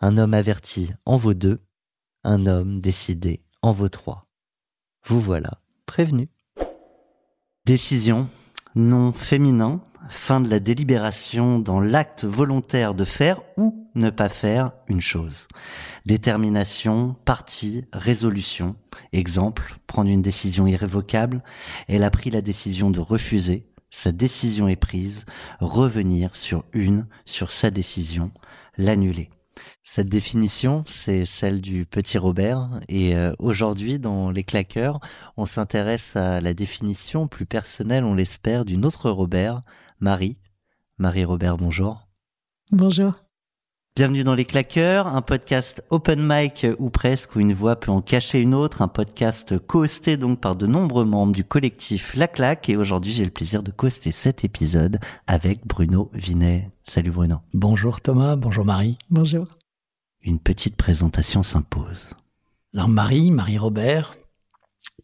Un homme averti en vaut deux, un homme décidé en vaut trois. Vous voilà prévenu. Décision, nom féminin, fin de la délibération dans l'acte volontaire de faire ou ne pas faire une chose. Détermination, parti, résolution. Exemple, prendre une décision irrévocable. Elle a pris la décision de refuser. Sa décision est prise. Revenir sur une, sur sa décision. L'annuler. Cette définition, c'est celle du petit Robert. Et euh, aujourd'hui, dans Les Claqueurs, on s'intéresse à la définition plus personnelle, on l'espère, d'une autre Robert, Marie. Marie-Robert, bonjour. Bonjour. Bienvenue dans Les Claqueurs, un podcast open mic ou presque, où une voix peut en cacher une autre, un podcast co-hosté donc par de nombreux membres du collectif La Claque. Et aujourd'hui, j'ai le plaisir de co-hoster cet épisode avec Bruno Vinet. Salut Bruno. Bonjour Thomas, bonjour Marie. Bonjour. Une petite présentation s'impose. Alors Marie, Marie-Robert,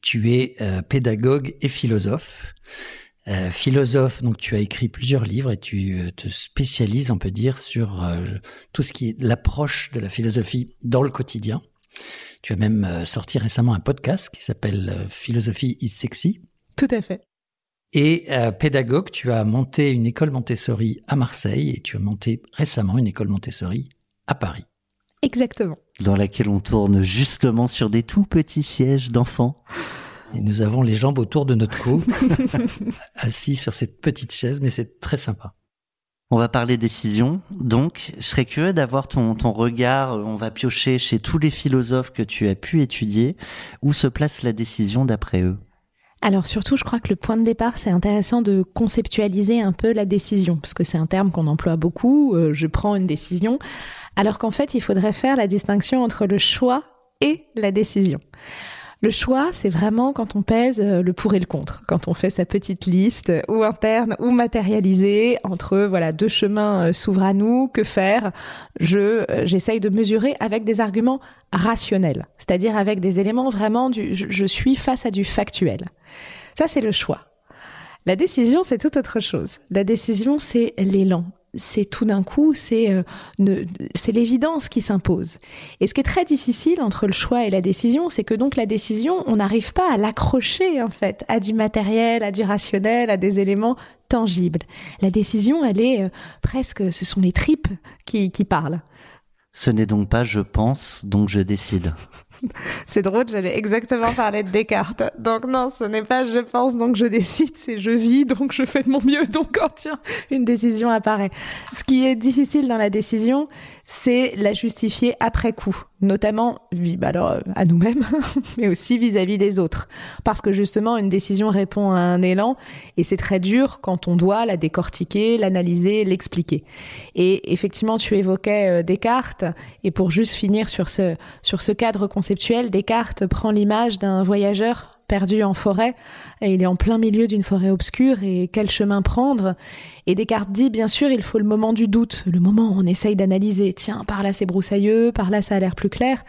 tu es euh, pédagogue et philosophe. Euh, philosophe, donc tu as écrit plusieurs livres et tu euh, te spécialises, on peut dire, sur euh, tout ce qui est l'approche de la philosophie dans le quotidien. Tu as même euh, sorti récemment un podcast qui s'appelle Philosophie is sexy. Tout à fait. Et euh, pédagogue, tu as monté une école Montessori à Marseille et tu as monté récemment une école Montessori à Paris. Exactement. Dans laquelle on tourne justement sur des tout petits sièges d'enfants. Et nous avons les jambes autour de notre cou, assis sur cette petite chaise, mais c'est très sympa. On va parler décision. Donc, je serais curieux d'avoir ton, ton regard. On va piocher chez tous les philosophes que tu as pu étudier. Où se place la décision d'après eux? Alors surtout, je crois que le point de départ, c'est intéressant de conceptualiser un peu la décision, parce que c'est un terme qu'on emploie beaucoup. euh, je prends une décision, alors qu'en fait, il faudrait faire la distinction entre le choix et la décision. Le choix, c'est vraiment quand on pèse euh, le pour et le contre, quand on fait sa petite liste, euh, ou interne ou matérialisée, entre voilà deux chemins euh, s'ouvrent à nous. Que faire? Je euh, j'essaye de mesurer avec des arguments rationnels, c'est-à-dire avec des éléments vraiment du je, je suis face à du factuel. Ça, c'est le choix. La décision, c'est tout autre chose. La décision, c'est l'élan. C'est tout d'un coup, c'est euh, l'évidence qui s'impose. Et ce qui est très difficile entre le choix et la décision, c'est que donc la décision, on n'arrive pas à l'accrocher en fait à du matériel, à du rationnel, à des éléments tangibles. La décision, elle est euh, presque, ce sont les tripes qui, qui parlent. Ce n'est donc pas je pense, donc je décide. C'est drôle, j'allais exactement parler de Descartes. Donc non, ce n'est pas je pense donc je décide, c'est je vis donc je fais de mon mieux donc oh tiens, une décision apparaît. Ce qui est difficile dans la décision, c'est la justifier après coup, notamment bah alors euh, à nous-mêmes, mais aussi vis-à-vis des autres, parce que justement une décision répond à un élan et c'est très dur quand on doit la décortiquer, l'analyser, l'expliquer. Et effectivement, tu évoquais euh, Descartes et pour juste finir sur ce sur ce cadre conceptuel, Descartes prend l'image d'un voyageur perdu en forêt et il est en plein milieu d'une forêt obscure et quel chemin prendre? Et Descartes dit bien sûr il faut le moment du doute, le moment où on essaye d'analyser, tiens par là c'est broussailleux, par là ça a l'air plus clair,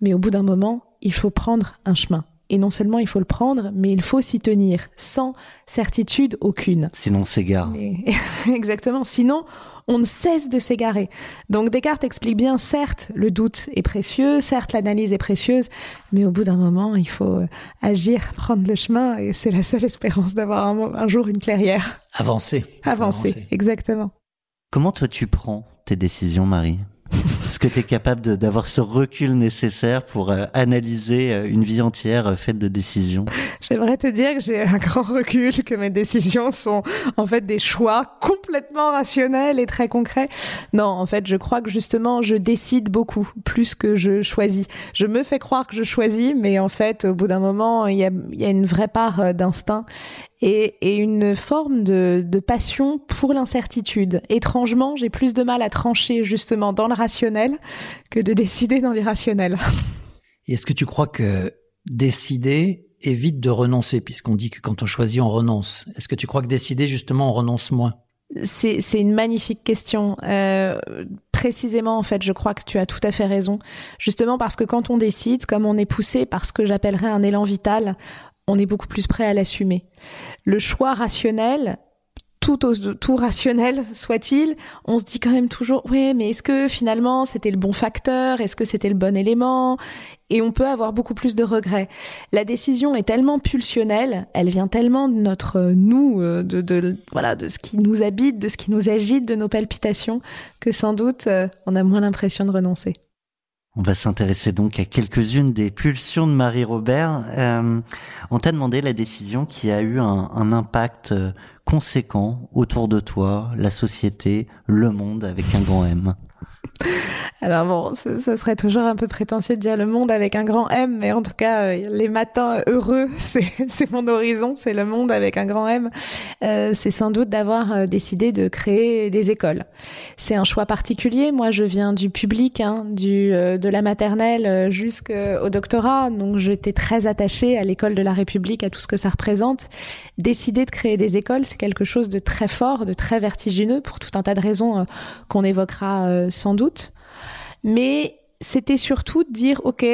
mais au bout d'un moment il faut prendre un chemin. Et non seulement il faut le prendre, mais il faut s'y tenir, sans certitude aucune. Sinon on s'égare. Exactement. Sinon, on ne cesse de s'égarer. Donc Descartes explique bien, certes, le doute est précieux, certes, l'analyse est précieuse, mais au bout d'un moment, il faut euh, agir, prendre le chemin, et c'est la seule espérance d'avoir un, jour une clairière. Avancer. Avancer, exactement. Comment toi tu prends tes décisions, Marie? Est-ce que tu es capable d'avoir ce recul nécessaire pour euh, analyser euh, une vie entière euh, faite de décisions? J'aimerais te dire que j'ai un grand recul, que mes décisions sont en fait des choix complètement rationnels et très concrets. Non, en fait, je crois que justement, je décide beaucoup plus que je choisis. Je me fais croire que je choisis, mais en fait, au bout d'un moment, il y a, y a une vraie part d'instinct et, et une forme de, de passion pour l'incertitude. Étrangement, j'ai plus de mal à trancher justement dans le rationnel que de décider dans l'irrationnel. Est-ce que tu crois que décider évite de renoncer, puisqu'on dit que quand on choisit, on renonce Est-ce que tu crois que décider, justement, on renonce moins? C'est, c'est une magnifique question. Euh, précisément, en fait, je crois que tu as tout à fait raison. Justement parce que quand on décide, comme on est poussé par ce que j'appellerais un élan vital, on est beaucoup plus prêt à l'assumer. Le choix rationnel, tout, tout rationnel soit-il, on se dit quand même toujours, ouais, mais est-ce que finalement c'était le bon facteur? Est-ce que c'était le bon élément? Et on peut avoir beaucoup plus de regrets. La décision est tellement pulsionnelle, elle vient tellement de notre nous, euh, de, de voilà, de ce qui nous habite, de ce qui nous agite, de nos palpitations, que sans doute euh, on a moins l'impression de renoncer. On va s'intéresser donc à quelques-unes des pulsions de Marie-Robert. Euh, on t'a demandé la décision qui a eu un, un, impact euh, conséquent autour de toi, la société, le monde avec un grand M. Alors bon, ce, serait toujours un peu prétentieux de dire le monde avec un grand M, mais en tout cas, euh, les matins heureux, c'est mon horizon, c'est le monde avec un grand M. Euh, c'est sans doute d'avoir euh, décidé de créer des écoles. C'est un choix particulier. Moi, je viens du public, hein, du de la maternelle jusqu'au doctorat, donc j'étais très attachée à l'école de la République, à tout ce que ça représente. Décider de créer des écoles, c'est quelque chose de très fort, de très vertigineux, pour tout un tas de raisons qu'on évoquera sans doute mais c'était surtout de dire, OK,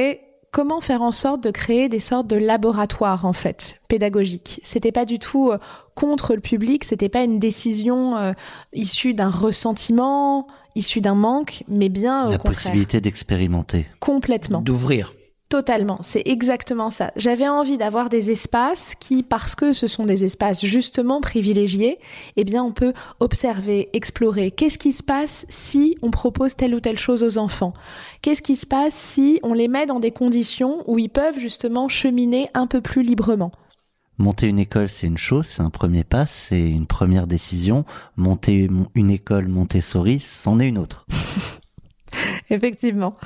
comment faire en sorte de créer des sortes de laboratoires en fait pédagogiques? C'était pas du tout euh, contre le public, c'était pas une décision euh, issue d'un ressentiment, issue d'un manque, mais bien au la contraire. possibilité d'expérimenter. Complètement. D'ouvrir. Totalement, c'est exactement ça. J'avais envie d'avoir des espaces qui, parce que ce sont des espaces justement privilégiés, eh bien on peut observer, explorer. Qu'est-ce qui se passe si on propose telle ou telle chose aux enfants? Qu'est-ce qui se passe si on les met dans des conditions où ils peuvent justement cheminer un peu plus librement? Monter une école, c'est une chose, c'est un premier pas, c'est une première décision. Monter une école Montessori, c'en est une autre. Effectivement.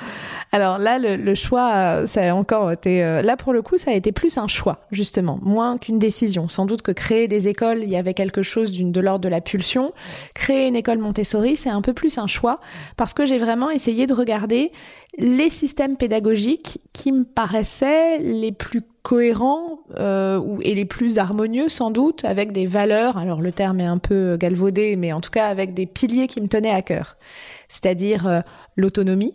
Alors là, le, choix, ça a encore été. Euh, là, pour le coup, ça a été plus un choix, justement, moins qu'une décision. Sans doute que créer des écoles, il y avait quelque chose d'une de l'ordre de la pulsion. Créer une école Montessori, c'est un peu plus un choix, parce que j'ai vraiment essayé de regarder les systèmes pédagogiques qui me paraissaient les plus cohérents euh, et les plus harmonieux sans doute avec des valeurs alors le terme est un peu galvaudé mais en tout cas avec des piliers qui me tenaient à cœur c'est-à-dire euh, l'autonomie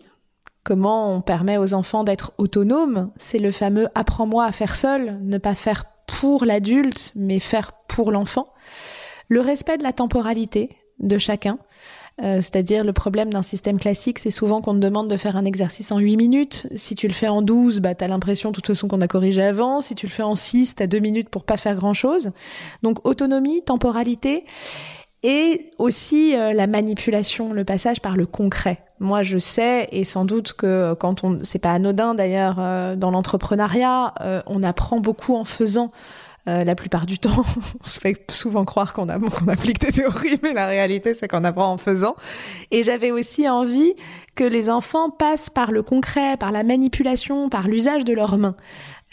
Comment on permet aux enfants d'être autonomes C'est le fameux apprends-moi à faire seul, ne pas faire pour l'adulte, mais faire pour l'enfant. Le respect de la temporalité de chacun, euh, c'est-à-dire le problème d'un système classique, c'est souvent qu'on te demande de faire un exercice en 8 minutes. Si tu le fais en 12, bah, t'as l'impression de toute façon qu'on a corrigé avant. Si tu le fais en 6, t'as 2 minutes pour pas faire grand-chose. Donc autonomie, temporalité et aussi euh, la manipulation, le passage par le concret. Moi, je sais, et sans doute que quand on, c'est pas anodin d'ailleurs euh, dans l'entrepreneuriat, euh, on apprend beaucoup en faisant. la plupart du temps, on se fait souvent croire qu'on applique des théories, mais la réalité, c'est qu'on apprend en faisant. Et j'avais aussi envie que les enfants passent par le concret, par la manipulation, par l'usage de leurs mains.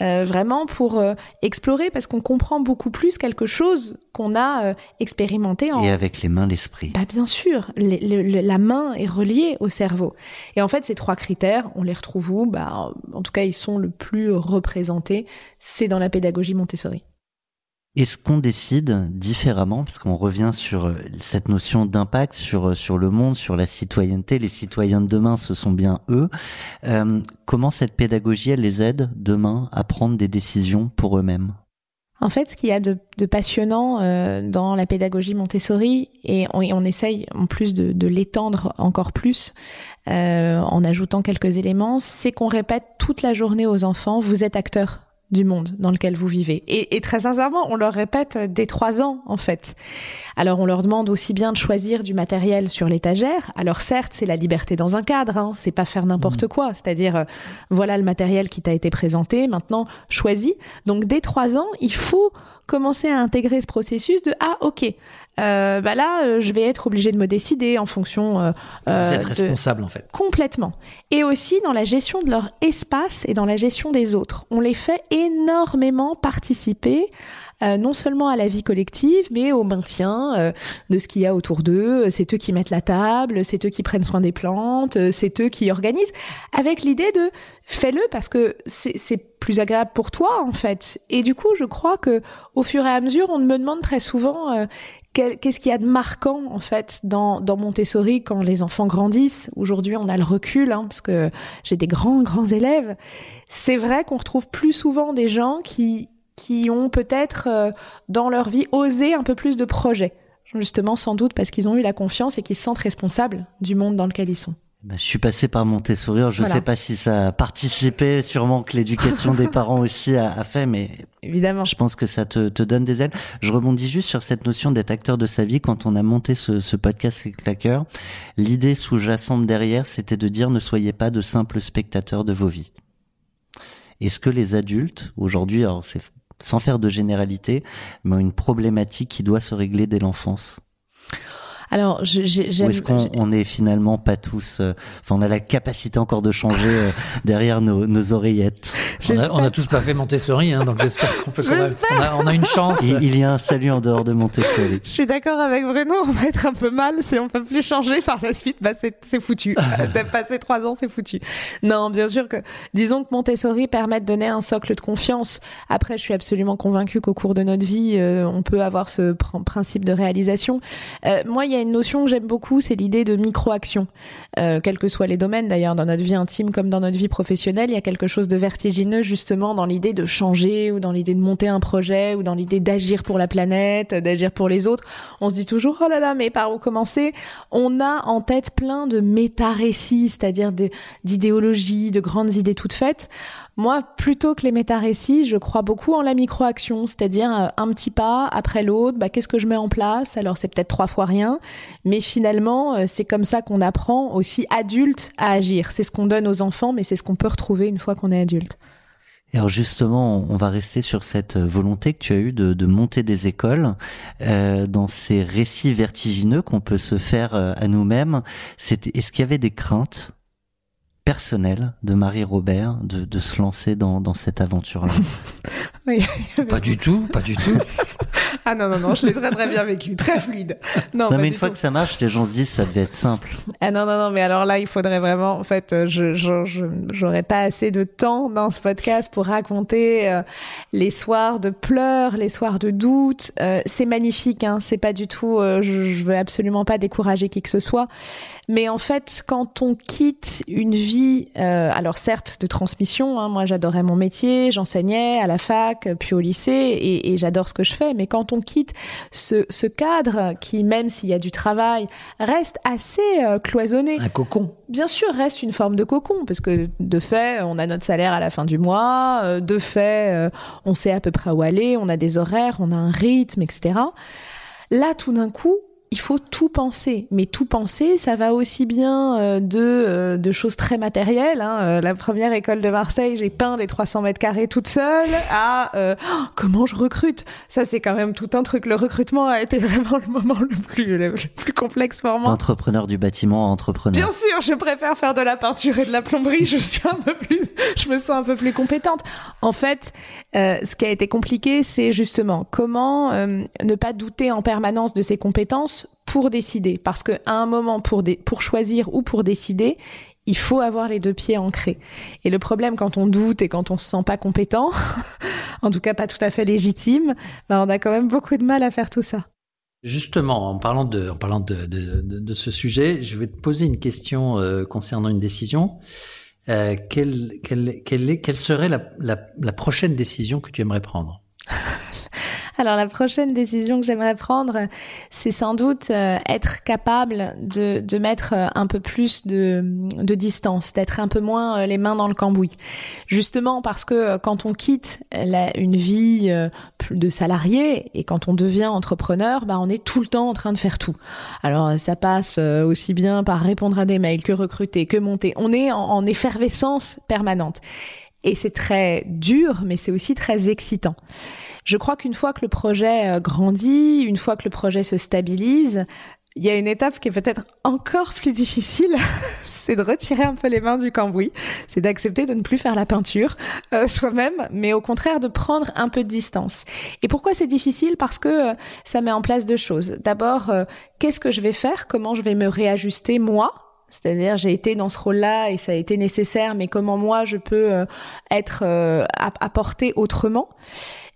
Euh, vraiment pour euh, explorer parce qu'on comprend beaucoup plus quelque chose qu'on a euh, expérimenté en Et avec les mains, l'esprit. bah bien sûr, les- le- le- la main est reliée au cerveau. Et en fait, ces trois critères, on les retrouve où? Bah, En tout cas, ils sont le plus représentés. C'est dans la pédagogie Montessori. Est-ce qu'on décide différemment, parce qu'on revient sur euh, cette notion d'impact sur, euh, sur le monde, sur la citoyenneté, les citoyens de demain, ce sont bien eux. Euh, comment cette pédagogie, elle les aide demain à prendre des décisions pour eux-mêmes? En fait, ce qu'il y a de, de passionnant dans la pédagogie Montessori, et on, et essaye en plus de, l'étendre encore plus en ajoutant quelques éléments, c'est qu'on répète toute la journée aux enfants, vous êtes acteurs du monde dans lequel vous vivez. Et, et très sincèrement, on leur répète dès trois ans, en fait. Alors, on leur demande aussi bien de choisir du matériel sur l'étagère. Alors, certes, c'est la liberté dans un cadre, hein, c'est pas faire n'importe quoi. C'est-à-dire, euh, voilà le matériel qui t'a été présenté, maintenant, choisis. Donc, dès trois ans, il faut commencer à intégrer ce processus de ah ok euh, bah là euh, je vais être obligé de me décider en fonction euh, Vous êtes de- responsable en fait. Complètement. Et aussi dans la gestion de leur espace et dans la gestion des autres. On les fait énormément participer, euh, non seulement à la vie collective, mais au maintien euh, de ce qu'il y a autour d'eux. C'est eux qui mettent la table, c'est eux qui prennent soin des plantes, euh, c'est eux qui organisent, avec l'idée de fais-le parce que c'est plus agréable pour toi en fait. Et du coup, je crois que au fur et à mesure, on me demande très souvent euh, qu'est-ce qu'il y a de marquant en fait dans, dans Montessori quand les enfants grandissent. Aujourd'hui, on a le recul hein, parce que j'ai des grands grands élèves. C'est vrai qu'on retrouve plus souvent des gens qui qui ont peut-être euh, dans leur vie osé un peu plus de projets. Justement, sans doute parce qu'ils ont eu la confiance et qu'ils se sentent responsables du monde dans lequel ils sont. Ben, je suis passé par Montessori, je Voilà. sais pas si ça a participé, sûrement que l'éducation des parents aussi a, a fait, mais Évidemment. je pense que ça te, te donne des ailes. Je rebondis juste sur cette notion d'être acteur de sa vie. Quand on a monté ce, ce podcast avec Claqueur, l'idée sous-jacente derrière, c'était de dire ne soyez pas de simples spectateurs de vos vies. Est-ce que les adultes, aujourd'hui, alors c'est sans faire de généralité, mais une problématique qui doit se régler dès l'enfance Alors, j'aime. est-ce qu'on on est finalement pas tous, euh, enfin on a la capacité encore de changer euh, derrière nos, nos oreillettes On a, on a tous pas fait Montessori, hein, donc j'espère qu'on peut quand même. On a, on a une chance. il, il y a un salut en dehors de Montessori. Je suis d'accord avec Bruno, on va être un peu mal si on peut plus changer par la suite, bah c'est c'est foutu. T'as passé trois ans, c'est foutu. Non, bien sûr que, disons que Montessori permet de donner un socle de confiance. Après, je suis absolument convaincue qu'au cours de notre vie, euh, on peut avoir ce pr- principe de réalisation. Euh, moi, il y a une notion que j'aime beaucoup, c'est l'idée de micro-action. Euh, quels que soient les domaines, d'ailleurs, dans notre vie intime comme dans notre vie professionnelle, il y a quelque chose de vertigineux justement dans l'idée de changer ou dans l'idée de monter un projet ou dans l'idée d'agir pour la planète, d'agir pour les autres. On se dit toujours oh là là, mais par où commencer? On a en tête plein de méta-récits, c'est-à-dire d'idéologies, de grandes idées toutes faites. Moi, plutôt que les méta-récits, je crois beaucoup en la micro-action, c'est-à-dire euh, un petit pas après l'autre. Bah, qu'est-ce que je mets en place? Alors c'est peut-être trois fois rien, mais finalement, euh, c'est comme ça qu'on apprend aussi adulte à agir. C'est ce qu'on donne aux enfants, mais c'est ce qu'on peut retrouver une fois qu'on est adulte. Alors justement, on- va rester sur cette euh, volonté que tu as eue de, monter des écoles dans ces récits vertigineux qu'on peut se faire à nous-mêmes. Est-ce qu'il y avait des craintes? Personnelles de Marie Robert de, de se lancer dans, dans cette aventure-là? Pas du tout, pas du tout. Ah non, non, non, je l'ai très très bien vécu, très fluide. Non, mais une fois tout. que ça marche, les gens se disent ça devait être simple. Ah non, non, non, mais alors là, il faudrait vraiment, en fait, euh, je, je, je- j'aurais pas assez de temps dans ce podcast pour raconter euh, les soirs de pleurs, les soirs de doute. Euh, c'est magnifique, hein, c'est pas du tout, euh, je, je veux absolument pas décourager qui que ce soit. Mais en fait, quand on quitte une vie, euh, alors certes de transmission, hein, moi j'adorais mon métier, j'enseignais à la fac, puis au lycée, et, et j'adore ce que je fais. Mais quand on quitte ce, ce cadre qui, même s'il y a du travail, reste assez euh, cloisonné. Un cocon. Bien sûr, reste une forme de cocon, parce que de fait, on a notre salaire à la fin du mois, euh, de fait, on sait à peu près où aller, on a des horaires, on a un rythme, etc. Là, tout d'un coup, il faut tout penser. Mais tout penser, ça va aussi bien euh, de, euh, de choses très matérielles. Hein. Euh, la première école de Marseille, j'ai peint les 300 mètres carrés toute seule, à oh, comment je recrute? Ça, c'est quand même tout un truc. Le recrutement a été vraiment le moment le plus, le, plus complexe pour moi. Entrepreneur du bâtiment, entrepreneur. Bien sûr, je préfère faire de la peinture et de la plomberie. Je suis un peu plus, je me sens un peu plus compétente. En fait, ce qui a été compliqué, c'est justement comment ne pas douter en permanence de ses compétences pour décider. Parce qu'à un moment, pour, pour choisir ou pour décider, il faut avoir les deux pieds ancrés. Et le problème quand on doute et quand on se sent pas compétent, en tout cas pas tout à fait légitime, ben on a quand même beaucoup de mal à faire tout ça. Justement, en parlant de, en parlant de, de, de, ce sujet, je vais te poser une question euh, concernant une décision. Euh, quelle, quelle, quelle, est, quelle serait la, la, la prochaine décision que tu aimerais prendre? alors la prochaine décision que j'aimerais prendre, c'est sans doute euh, être capable de, de mettre euh, un peu plus de, de distance, d'être un peu moins euh, les mains dans le cambouis. Justement parce que quand on quitte la, une vie de salarié et quand on devient entrepreneur, bah on est tout le temps en train de faire tout. Alors ça passe aussi bien par répondre à des mails que recruter, que monter. On est en effervescence permanente. Et c'est très dur, mais c'est aussi très excitant. Je crois qu'une fois que le projet euh, grandit, une fois que le projet se stabilise, il y a une étape qui est peut-être encore plus difficile. c'est de retirer un peu les mains du cambouis, c'est d'accepter de ne plus faire la peinture euh, soi-même, mais au contraire de prendre un peu de distance. Et pourquoi c'est difficile? Parce que euh, ça met en place deux choses. D'abord, qu'est-ce que je vais faire? Comment je vais me réajuster moi? C'est-à-dire, j'ai été dans ce rôle-là et ça a été nécessaire, mais comment moi je peux être apporté autrement?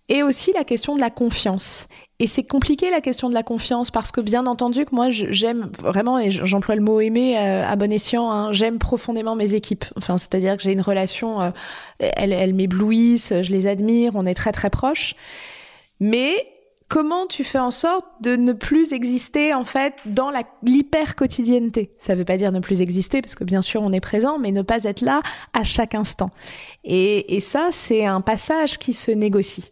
Et aussi la question de la confiance. Et c'est compliqué la question de la confiance parce que bien entendu que moi j'aime vraiment et j'emploie le mot aimer euh, à bon escient. Hein, j'aime profondément mes équipes. Enfin, c'est-à-dire que j'ai une relation, euh, elles, m'éblouissent, je les admire, on est très très proches. Mais comment tu fais en sorte de ne plus exister en fait dans l'hyper quotidienneté Ça veut pas dire ne plus exister parce que bien sûr on est présent, mais ne pas être là à chaque instant. Et ça c'est un passage qui se négocie.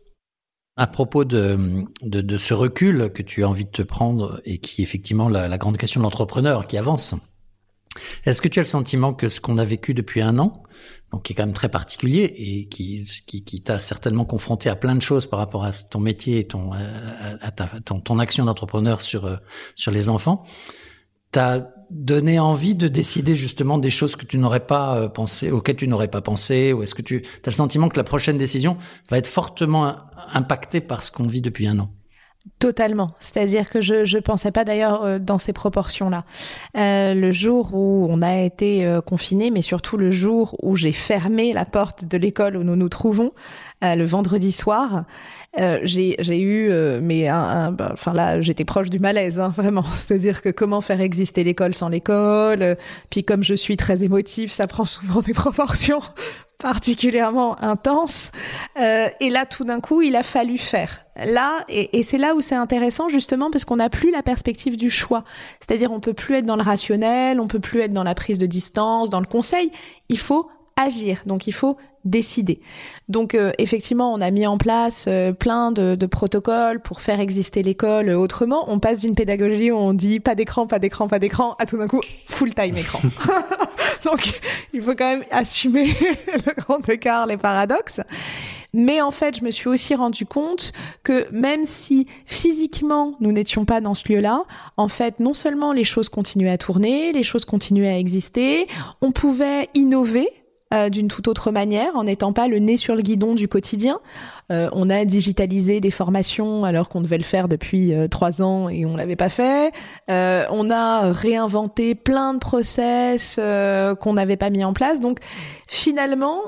À propos de, de, de, ce recul que tu as envie de te prendre et qui est effectivement la, la grande question de l'entrepreneur qui avance, est-ce que tu as le sentiment que ce qu'on a vécu depuis un an, donc qui est quand même très particulier et qui, qui, qui t'a certainement confronté à plein de choses par rapport à ton métier et ton, à, ta, ton, action d'entrepreneur sur, euh, sur les enfants, t'as donné envie de décider justement des choses que tu n'aurais pas euh, pensé, auxquelles tu n'aurais pas pensé, ou est-ce que tu as le sentiment que la prochaine décision va être fortement impactée par ce qu'on vit depuis un an Totalement. C'est-à-dire que je je pensais pas d'ailleurs euh, dans ces proportions-là. Euh, le jour où on a été euh, confiné, mais surtout le jour où j'ai fermé la porte de l'école où nous nous trouvons, euh, le vendredi soir, euh, j'ai eu mais un, bah, enfin là j'étais proche du malaise hein, vraiment. C'est-à-dire que comment faire exister l'école sans l'école puis comme je suis très émotive ça prend souvent des proportions particulièrement intenses. Euh, et là tout d'un coup il a fallu faire. Là et, et c'est là où c'est intéressant justement parce qu'on n'a plus la perspective du choix. C'est-à-dire on peut plus être dans le rationnel on peut plus être dans la prise de distance dans le conseil. Il faut agir. Donc il faut décider. Donc euh, effectivement, on a mis en place euh, plein de, de, protocoles pour faire exister l'école autrement. On passe d'une pédagogie où on dit pas d'écran, pas d'écran, pas d'écran, à tout d'un coup full time écran. Donc il faut quand même assumer le grand écart, les paradoxes. Mais en fait, je me suis aussi rendu compte que même si physiquement nous n'étions pas dans ce lieu-là, en fait, non seulement les choses continuaient à tourner, les choses continuaient à exister, on pouvait innover euh, d'une toute autre manière, en n'étant pas le nez sur le guidon du quotidien. Euh, on a digitalisé des formations alors qu'on devait le faire depuis euh, trois ans et on l'avait pas fait. on a réinventé plein de process qu'on n'avait pas mis en place. Donc finalement,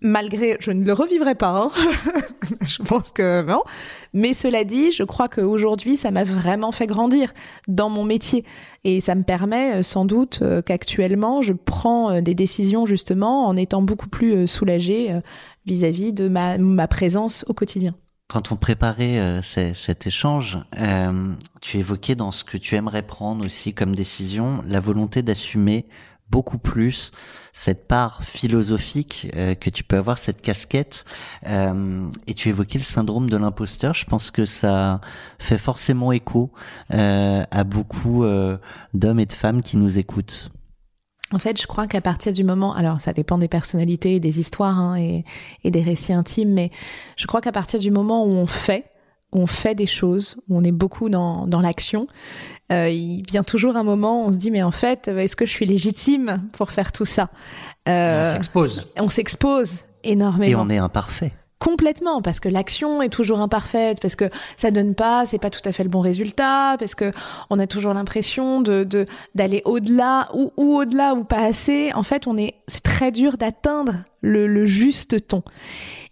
malgré, je ne le revivrai pas, hein. je pense que non. Mais cela dit, je crois qu'aujourd'hui, ça m'a vraiment fait grandir dans mon métier. Et ça me permet euh, sans doute euh, qu'actuellement, je prends euh, des décisions justement en étant beaucoup plus soulagée vis-à-vis de ma, ma présence au quotidien. Quand on préparait cet échange, tu évoquais dans ce que tu aimerais prendre aussi comme décision la volonté d'assumer beaucoup plus cette part philosophique euh, que tu peux avoir, cette casquette. Euh, et tu évoquais le syndrome de l'imposteur. Je pense que ça fait forcément écho euh, à beaucoup d'hommes et de femmes qui nous écoutent. En fait, je crois qu'à partir du moment, alors ça dépend des personnalités, des histoires hein, et, et, des récits intimes, mais je crois qu'à partir du moment où on fait, on fait des choses, on est beaucoup dans, dans l'action, euh, il vient toujours un moment où on se dit mais en fait, est-ce que je suis légitime pour faire tout ça? Euh, On s'expose. On s'expose énormément. Et on est imparfait. Complètement, parce que l'action est toujours imparfaite, parce que ça donne pas, c'est pas tout à fait le bon résultat, parce que on a toujours l'impression de d'aller au-delà ou, ou au-delà ou pas assez. En fait, on est, c'est très dur d'atteindre le, le juste ton.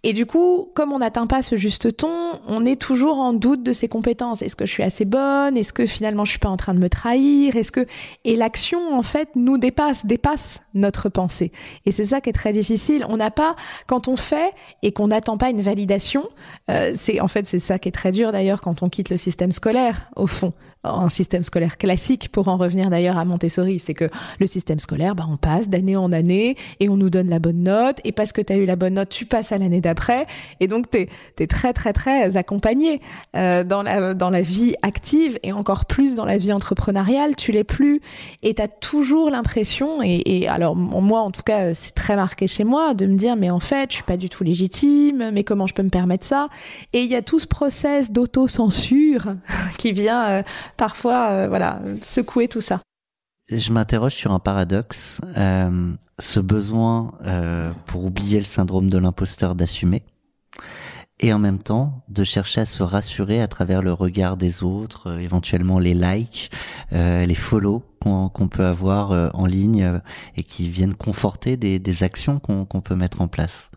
Et du coup, comme on n'atteint pas ce juste ton, on est toujours en doute de ses compétences. Est-ce que je suis assez bonne? Est-ce que finalement je suis pas en train de me trahir? Est-ce que et l'action en fait nous dépasse, dépasse notre pensée. Et c'est ça qui est très difficile. On n'a pas quand on fait et qu'on n'attend pas une validation. Euh, c'est en fait c'est ça qui est très dur d'ailleurs quand on quitte le système scolaire au fond un système scolaire classique, pour en revenir d'ailleurs à Montessori, c'est que le système scolaire, bah, on passe d'année en année et on nous donne la bonne note, et parce que tu as eu la bonne note, tu passes à l'année d'après, et donc tu es, très très très accompagné euh, dans, la, dans la vie active, et encore plus dans la vie entrepreneuriale, tu l'es plus, et tu as toujours l'impression, et, alors moi en tout cas c'est très marqué chez moi, de me dire mais en fait je suis pas du tout légitime, mais comment je peux me permettre ça? Et il y a tout ce process d'auto-censure qui vient... Euh, parfois, euh, voilà, secouer tout ça. Je m'interroge sur un paradoxe, euh, ce besoin euh, pour oublier le syndrome de l'imposteur d'assumer, et en même temps de chercher à se rassurer à travers le regard des autres, éventuellement les likes, les follow qu'on peut avoir en ligne et qui viennent conforter des, actions qu'on peut mettre en place.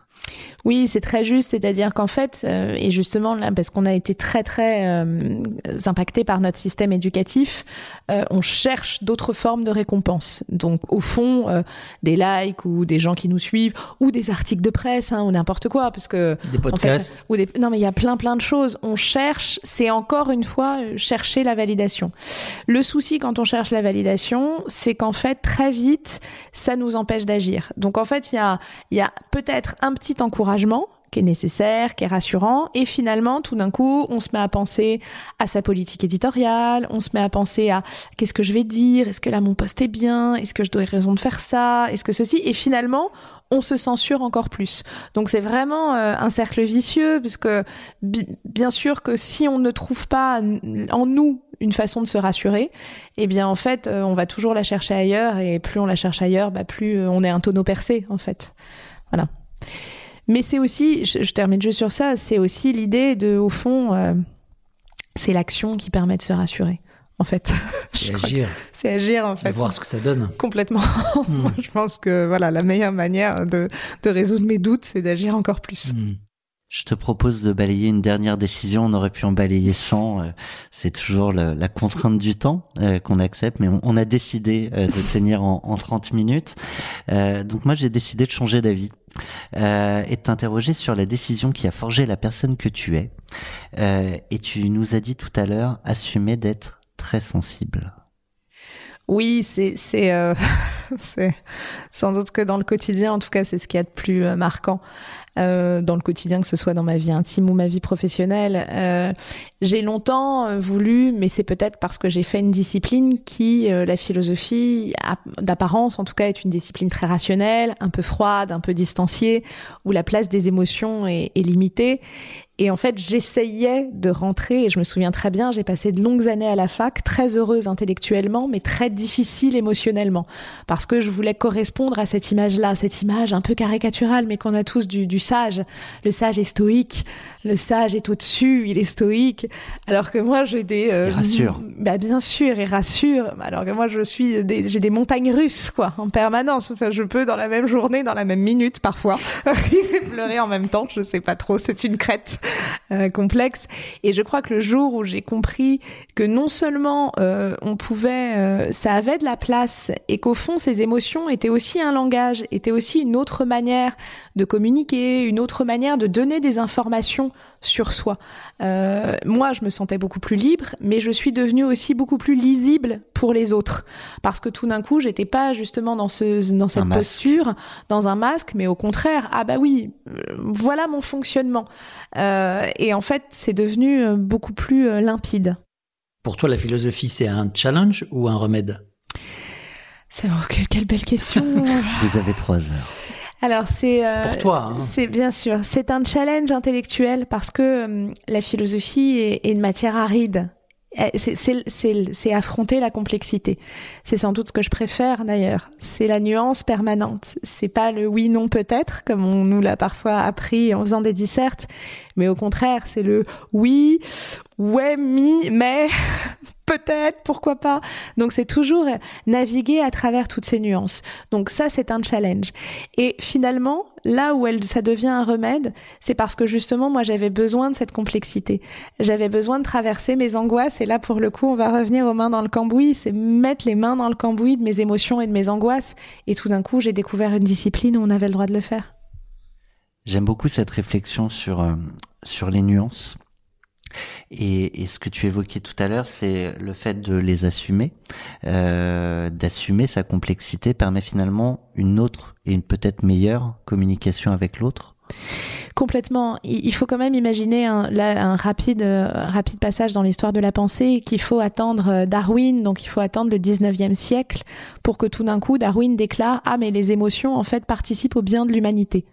Oui, c'est très juste, c'est-à-dire qu'en fait, euh, et justement là, parce qu'on a été très très euh, impacté par notre système éducatif, euh, on cherche d'autres formes de récompenses. Donc au fond, des likes ou des gens qui nous suivent, ou des articles de presse, hein, ou n'importe quoi, parce que des podcasts. ou des... non mais il y a plein plein de choses. On cherche, c'est encore une fois chercher la validation. Le souci quand on cherche la validation, c'est qu'en fait très vite, ça nous empêche d'agir. Donc en fait, il y a il y a peut-être un petit encouragement qui est nécessaire, qui est rassurant, et finalement, tout d'un coup, on se met à penser à sa politique éditoriale, on se met à penser à qu'est-ce que je vais dire, est-ce que là mon poste est bien, est-ce que je dois raison de faire ça, est-ce que ceci, et finalement, on se censure encore plus. Donc c'est vraiment euh, un cercle vicieux, puisque bien sûr que si on ne trouve pas en nous une façon de se rassurer, eh bien en fait, euh, on va toujours la chercher ailleurs, et plus on la cherche ailleurs, bah, plus euh, on est un tonneau percé, en fait. Voilà. Mais c'est aussi, je, termine juste sur ça, c'est aussi l'idée de, au fond, euh, c'est l'action qui permet de se rassurer. En fait, c'est agir. C'est agir en fait. Et voir ce que ça donne. Complètement. Hmm. je pense que voilà, la meilleure manière de, de résoudre mes doutes, c'est d'agir encore plus. Hmm. Je te propose de balayer une dernière décision. On aurait pu en balayer 100. Euh, c'est toujours la contrainte du temps euh, qu'on accepte, mais on, a décidé euh, de tenir en, en 30 minutes. donc moi, j'ai décidé de changer d'avis et de t'interroger sur la décision qui a forgé la personne que tu es. et tu nous as dit tout à l'heure assumer d'être très sensible. Oui, c'est c'est sans doute que dans le quotidien, en tout cas, c'est ce qui est de plus marquant. Euh, dans le quotidien, que ce soit dans ma vie intime ou ma vie professionnelle. Euh, j'ai longtemps euh, voulu, mais c'est peut-être parce que j'ai fait une discipline qui, la philosophie, d'apparence en tout cas, est une discipline très rationnelle, un peu froide, un peu distanciée, où la place des émotions est limitée. Et en fait, j'essayais de rentrer, et je me souviens très bien, j'ai passé de longues années à la fac, très heureuse intellectuellement, mais très difficile émotionnellement, parce que je voulais correspondre à cette image-là, cette image un peu caricaturale, mais qu'on a tous du, du sage. Le sage est stoïque, le sage est au-dessus, il est stoïque, alors que moi j'ai des... Euh, rassure. Bah, bien sûr, il rassure, alors que moi je suis, j'ai des montagnes russes, quoi, en permanence. Enfin, je peux dans la même journée, dans la même minute parfois, pleurer en même temps, je sais pas trop, c'est une crête. euh, complexe. Et je crois que le jour où j'ai compris que non seulement euh, on pouvait, euh, ça avait de la place et qu'au fond ces émotions étaient aussi un langage, étaient aussi une autre manière de communiquer, une autre manière de donner des informations sur soi. Euh, moi, je me sentais beaucoup plus libre, mais je suis devenue aussi beaucoup plus lisible pour les autres, parce que tout d'un coup, j'étais pas justement dans ce dans cette posture, dans un masque, mais au contraire, ah bah oui, voilà mon fonctionnement. Euh, et en fait, c'est devenu euh, beaucoup plus euh, limpide. Pour toi, la philosophie, c'est un challenge ou un remède? C'est oh, quelle, quelle belle question. Vous avez trois heures. Alors c'est euh, pour toi. Hein. C'est bien sûr, c'est un challenge intellectuel parce que euh, la philosophie est, est, une matière aride. Eh, c'est affronter la complexité. C'est sans doute ce que je préfère d'ailleurs. C'est la nuance permanente. C'est pas le oui non peut-être comme on nous l'a parfois appris en faisant des dissertes, mais au contraire, c'est le oui, ouais, mi, mais peut-être, pourquoi pas. Donc c'est toujours naviguer à travers toutes ces nuances. Donc ça, c'est un challenge. Et finalement, là où elle, ça devient un remède, c'est parce que justement, moi, j'avais besoin de cette complexité. J'avais besoin de traverser mes angoisses. Et là, pour le coup, on va revenir aux mains dans le cambouis. C'est mettre les mains dans le cambouis de mes émotions et de mes angoisses. Et tout d'un coup, j'ai découvert une discipline où on avait le droit de le faire. J'aime beaucoup cette réflexion sur, euh, sur les nuances. Et, et, ce que tu évoquais tout à l'heure, c'est le fait de les assumer, euh, d'assumer sa complexité permet finalement une autre et une peut-être meilleure communication avec l'autre. Complètement. Il faut quand même imaginer un, un rapide, euh, rapide passage dans l'histoire de la pensée qu'il faut attendre euh, Darwin, donc il faut attendre le 19e siècle pour que tout d'un coup Darwin déclare Ah mais les émotions en fait participent au bien de l'humanité.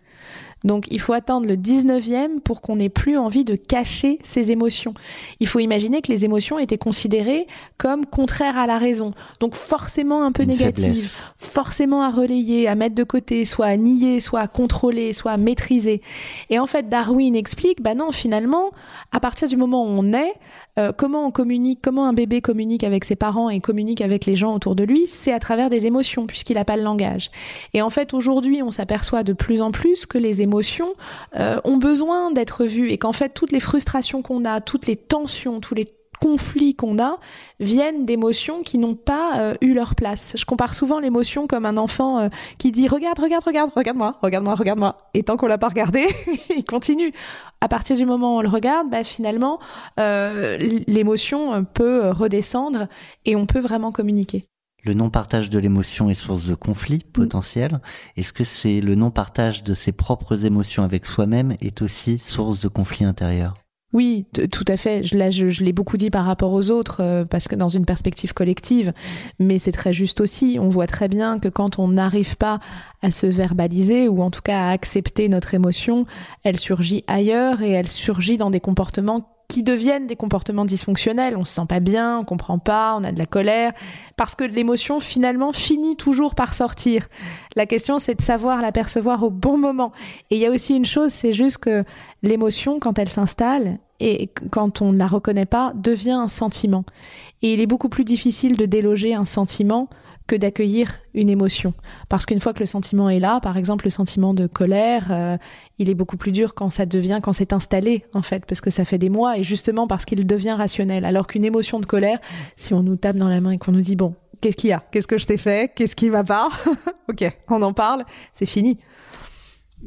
Donc il faut attendre le 19e pour qu'on n'ait plus envie de cacher ses émotions. Il faut imaginer que les émotions étaient considérées comme contraires à la raison. Donc forcément un peu négatives, forcément à relayer, à mettre de côté, soit à nier, soit à contrôler, soit à maîtriser. Et en fait Darwin explique, bah non, finalement, à partir du moment où on est, euh, comment on communique, comment un bébé communique avec ses parents et communique avec les gens autour de lui, c'est à travers des émotions puisqu'il n'a pas le langage. Et en fait aujourd'hui on s'aperçoit de plus en plus que les émotions euh, ont besoin d'être vues et qu'en fait toutes les frustrations qu'on a, toutes les tensions, tous les conflits qu'on a viennent d'émotions qui n'ont pas euh, eu leur place. Je compare souvent l'émotion comme un enfant euh, qui dit regarde, regarde, regarde, regarde-moi, regarde-moi, regarde-moi. Et tant qu'on l'a pas regardé, il continue. À partir du moment où on le regarde, bah, finalement, euh, l'émotion peut redescendre et on peut vraiment communiquer. Le non-partage de l'émotion est source de conflit mm. potentiel. Est-ce que c'est le non-partage de ses propres émotions avec soi-même est aussi source de conflit intérieur oui, tout à fait. Je, l'ai beaucoup dit par rapport aux autres, euh, parce que dans une perspective collective, mais c'est très juste aussi. On voit très bien que quand on n'arrive pas à se verbaliser, ou en tout cas à accepter notre émotion, elle surgit ailleurs et elle surgit dans des comportements qui deviennent des comportements dysfonctionnels. On se sent pas bien, on comprend pas, on a de la colère, parce que l'émotion finalement finit toujours par sortir. La question c'est de savoir la percevoir au bon moment. Et il y a aussi une chose, c'est juste que l'émotion, quand elle s'installe et quand on ne la reconnaît pas, devient un sentiment. Et il est beaucoup plus difficile de déloger un sentiment que d'accueillir une émotion. Parce qu'une fois que le sentiment est là, par exemple le sentiment de colère, euh, il est beaucoup plus dur quand ça devient, quand c'est installé en fait, parce que ça fait des mois et justement parce qu'il devient rationnel. Alors qu'une émotion de colère, si on nous tape dans la main et qu'on nous dit bon, qu'est-ce qu'il y a? Qu'est-ce que je t'ai fait? Qu'est-ce qui va pas? Ok, on en parle, c'est fini.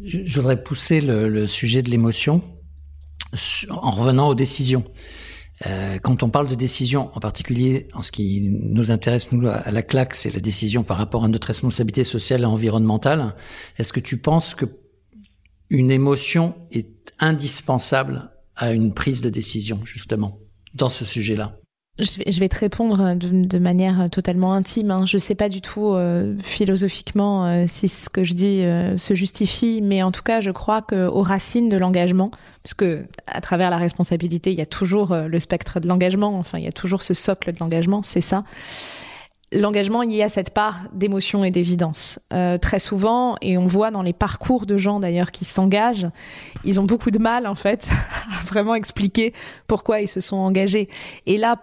Je, voudrais pousser le, le sujet de l'émotion en revenant aux décisions. Euh, quand on parle de décision, en particulier en ce qui nous intéresse, nous, à la claque, c'est la décision par rapport à notre responsabilité sociale et environnementale. Est-ce que tu penses que une émotion est indispensable à une prise de décision, justement, dans ce sujet-là? Je vais, te répondre de, manière totalement intime. Hein. Je ne sais pas du tout euh, philosophiquement euh, si ce que je dis euh, se justifie, mais en tout cas, je crois qu'aux racines de l'engagement, puisque à travers la responsabilité, il y a toujours le spectre de l'engagement, enfin, il y a toujours ce socle de l'engagement, c'est ça. L'engagement, il y a cette part d'émotion et d'évidence. très souvent, et on voit dans les parcours de gens d'ailleurs qui s'engagent, ils ont beaucoup de mal en fait à vraiment expliquer pourquoi ils se sont engagés. Et là,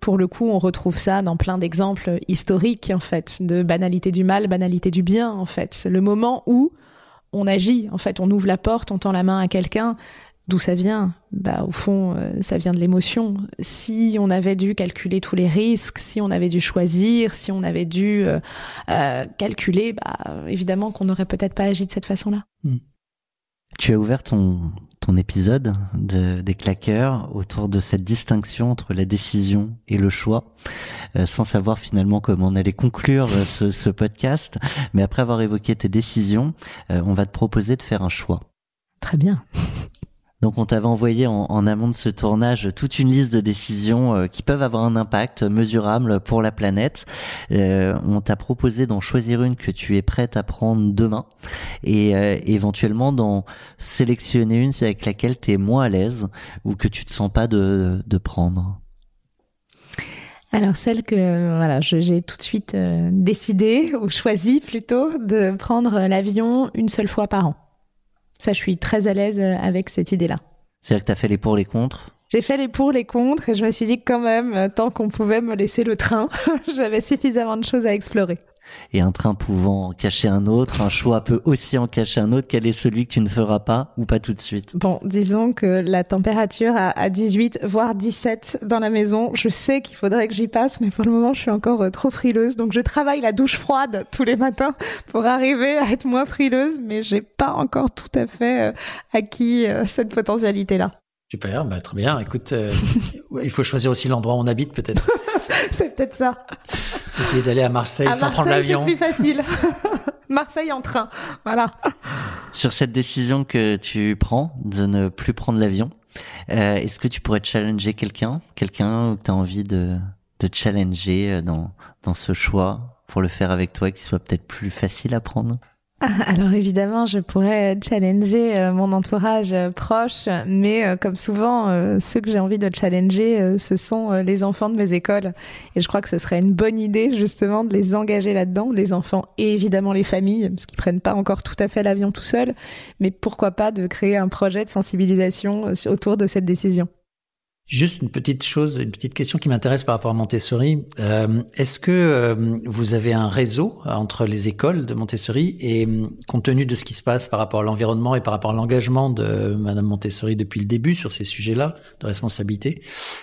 pour le coup, on retrouve ça dans plein d'exemples historiques, en fait, de banalité du mal, banalité du bien, en fait. Le moment où on agit, en fait, on ouvre la porte, on tend la main à quelqu'un, D'où ça vient? Bah au fond, euh, ça vient de l'émotion. Si on avait dû calculer tous les risques, si on avait dû choisir, si on avait dû euh, euh, calculer, bah évidemment qu'on n'aurait peut-être pas agi de cette façon-là. Mm. Tu as ouvert ton, ton épisode de, des claqueurs autour de cette distinction entre la décision et le choix, euh, sans savoir finalement comment on allait conclure euh, ce, ce, podcast. Mais après avoir évoqué tes décisions, euh, on va te proposer de faire un choix. Très bien. Donc on t'avait envoyé en, amont de ce tournage toute une liste de décisions euh, qui peuvent avoir un impact mesurable pour la planète. Euh, on t'a proposé d'en choisir une que tu es prête à prendre demain et euh, éventuellement d'en sélectionner une avec laquelle tu es moins à l'aise ou que tu te sens pas de, prendre. Alors celle que voilà, j'ai tout de suite décidé ou choisi plutôt de prendre l'avion une seule fois par an. Ça, je suis très à l'aise euh, avec cette idée-là. C'est-à-dire que tu as fait les pour, les contre? J'ai fait les pour, les contre, et je me suis dit que quand même, euh, tant qu'on pouvait me laisser le train, j'avais suffisamment de choses à explorer. Et un train pouvant en cacher un autre, un choix peut aussi en cacher un autre. Quel est celui que tu ne feras pas ou pas tout de suite? Bon, disons que la température à 18, voire 17 dans la maison, je sais qu'il faudrait que j'y passe, mais pour le moment, je suis encore euh, trop frileuse. Donc, je travaille la douche froide tous les matins pour arriver à être moins frileuse, mais j'ai pas encore tout à fait euh, acquis euh, cette potentialité-là. Super, bah, très bien. Écoute, euh, il faut choisir aussi l'endroit où on habite, peut-être. c'est peut-être ça. Essayer d'aller à Marseille à sans Marseille, prendre l'avion. C'est plus facile. Marseille en train, voilà. Sur cette décision que tu prends de ne plus prendre l'avion, euh, est-ce que tu pourrais challenger quelqu'un, quelqu'un que tu as envie de, de challenger dans, dans ce choix pour le faire avec toi, qui soit peut-être plus facile à prendre? alors évidemment, je pourrais challenger euh, mon entourage euh, proche, mais euh, comme souvent, ceux que j'ai envie de challenger, ce sont les enfants de mes écoles. Et je crois que ce serait une bonne idée justement de les engager là-dedans, les enfants et évidemment les familles, parce qu'ils prennent pas encore tout à fait l'avion tout seuls. Mais pourquoi pas de créer un projet de sensibilisation autour de cette décision. Juste une petite chose, une petite question qui m'intéresse par rapport à Montessori. Euh, Est-ce que euh, vous avez un réseau entre les écoles de Montessori et compte tenu de ce qui se passe par rapport à l'environnement et par rapport à l'engagement de Madame Montessori depuis le début sur ces sujets-là de responsabilité,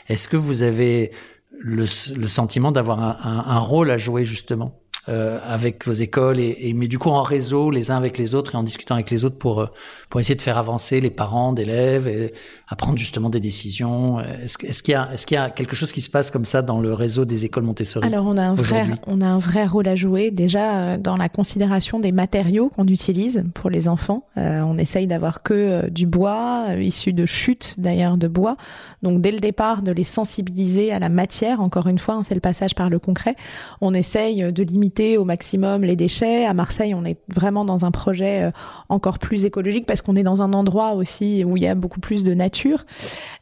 est-ce que vous avez le, le sentiment d'avoir un, un, un rôle à jouer justement? Euh, avec vos écoles et, et, mais du coup en réseau les uns avec les autres et en discutant avec les autres pour pour essayer de faire avancer les parents d'élèves et à prendre justement des décisions. Est-ce est qu'il y a est-ce qu'il y a quelque chose qui se passe comme ça dans le réseau des écoles Montessori Alors on a un vrai on a un vrai rôle à jouer déjà dans la considération des matériaux qu'on utilise pour les enfants. Euh, on essaye d'avoir que euh, du bois euh, issu de chutes d'ailleurs de bois. Donc dès le départ de les sensibiliser à la matière. Encore une fois, hein, c'est le passage par le concret. On essaye de limiter au maximum les déchets. À Marseille, on est vraiment dans un projet encore plus écologique parce qu'on est dans un endroit aussi où il y a beaucoup plus de nature.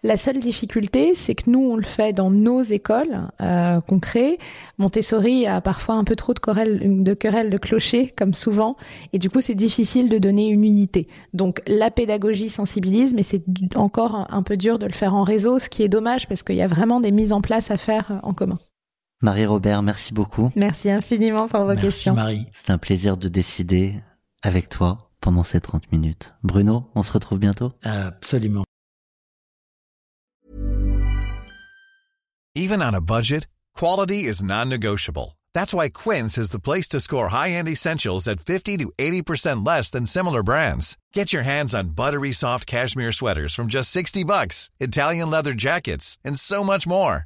La seule difficulté, c'est que nous, on le fait dans nos écoles euh, qu'on crée. Montessori a parfois un peu trop de querelles de, querelles de clocher, comme souvent, et du coup, c'est difficile de donner une unité. Donc, la pédagogie sensibilise, mais c'est encore un peu dur de le faire en réseau, ce qui est dommage parce qu'il y a vraiment des mises en place à faire en commun. Marie-Robert, merci beaucoup. Merci infiniment pour vos merci questions. Marie. C'est un plaisir de décider avec toi pendant ces 30 minutes. Bruno, on se retrouve bientôt Absolument. Even on a budget, quality is non-negotiable. That's why Quince is the place to score high-end essentials at 50 to 80% less than similar brands. Get your hands on buttery soft cashmere sweaters from just 60 bucks, Italian leather jackets, and so much more.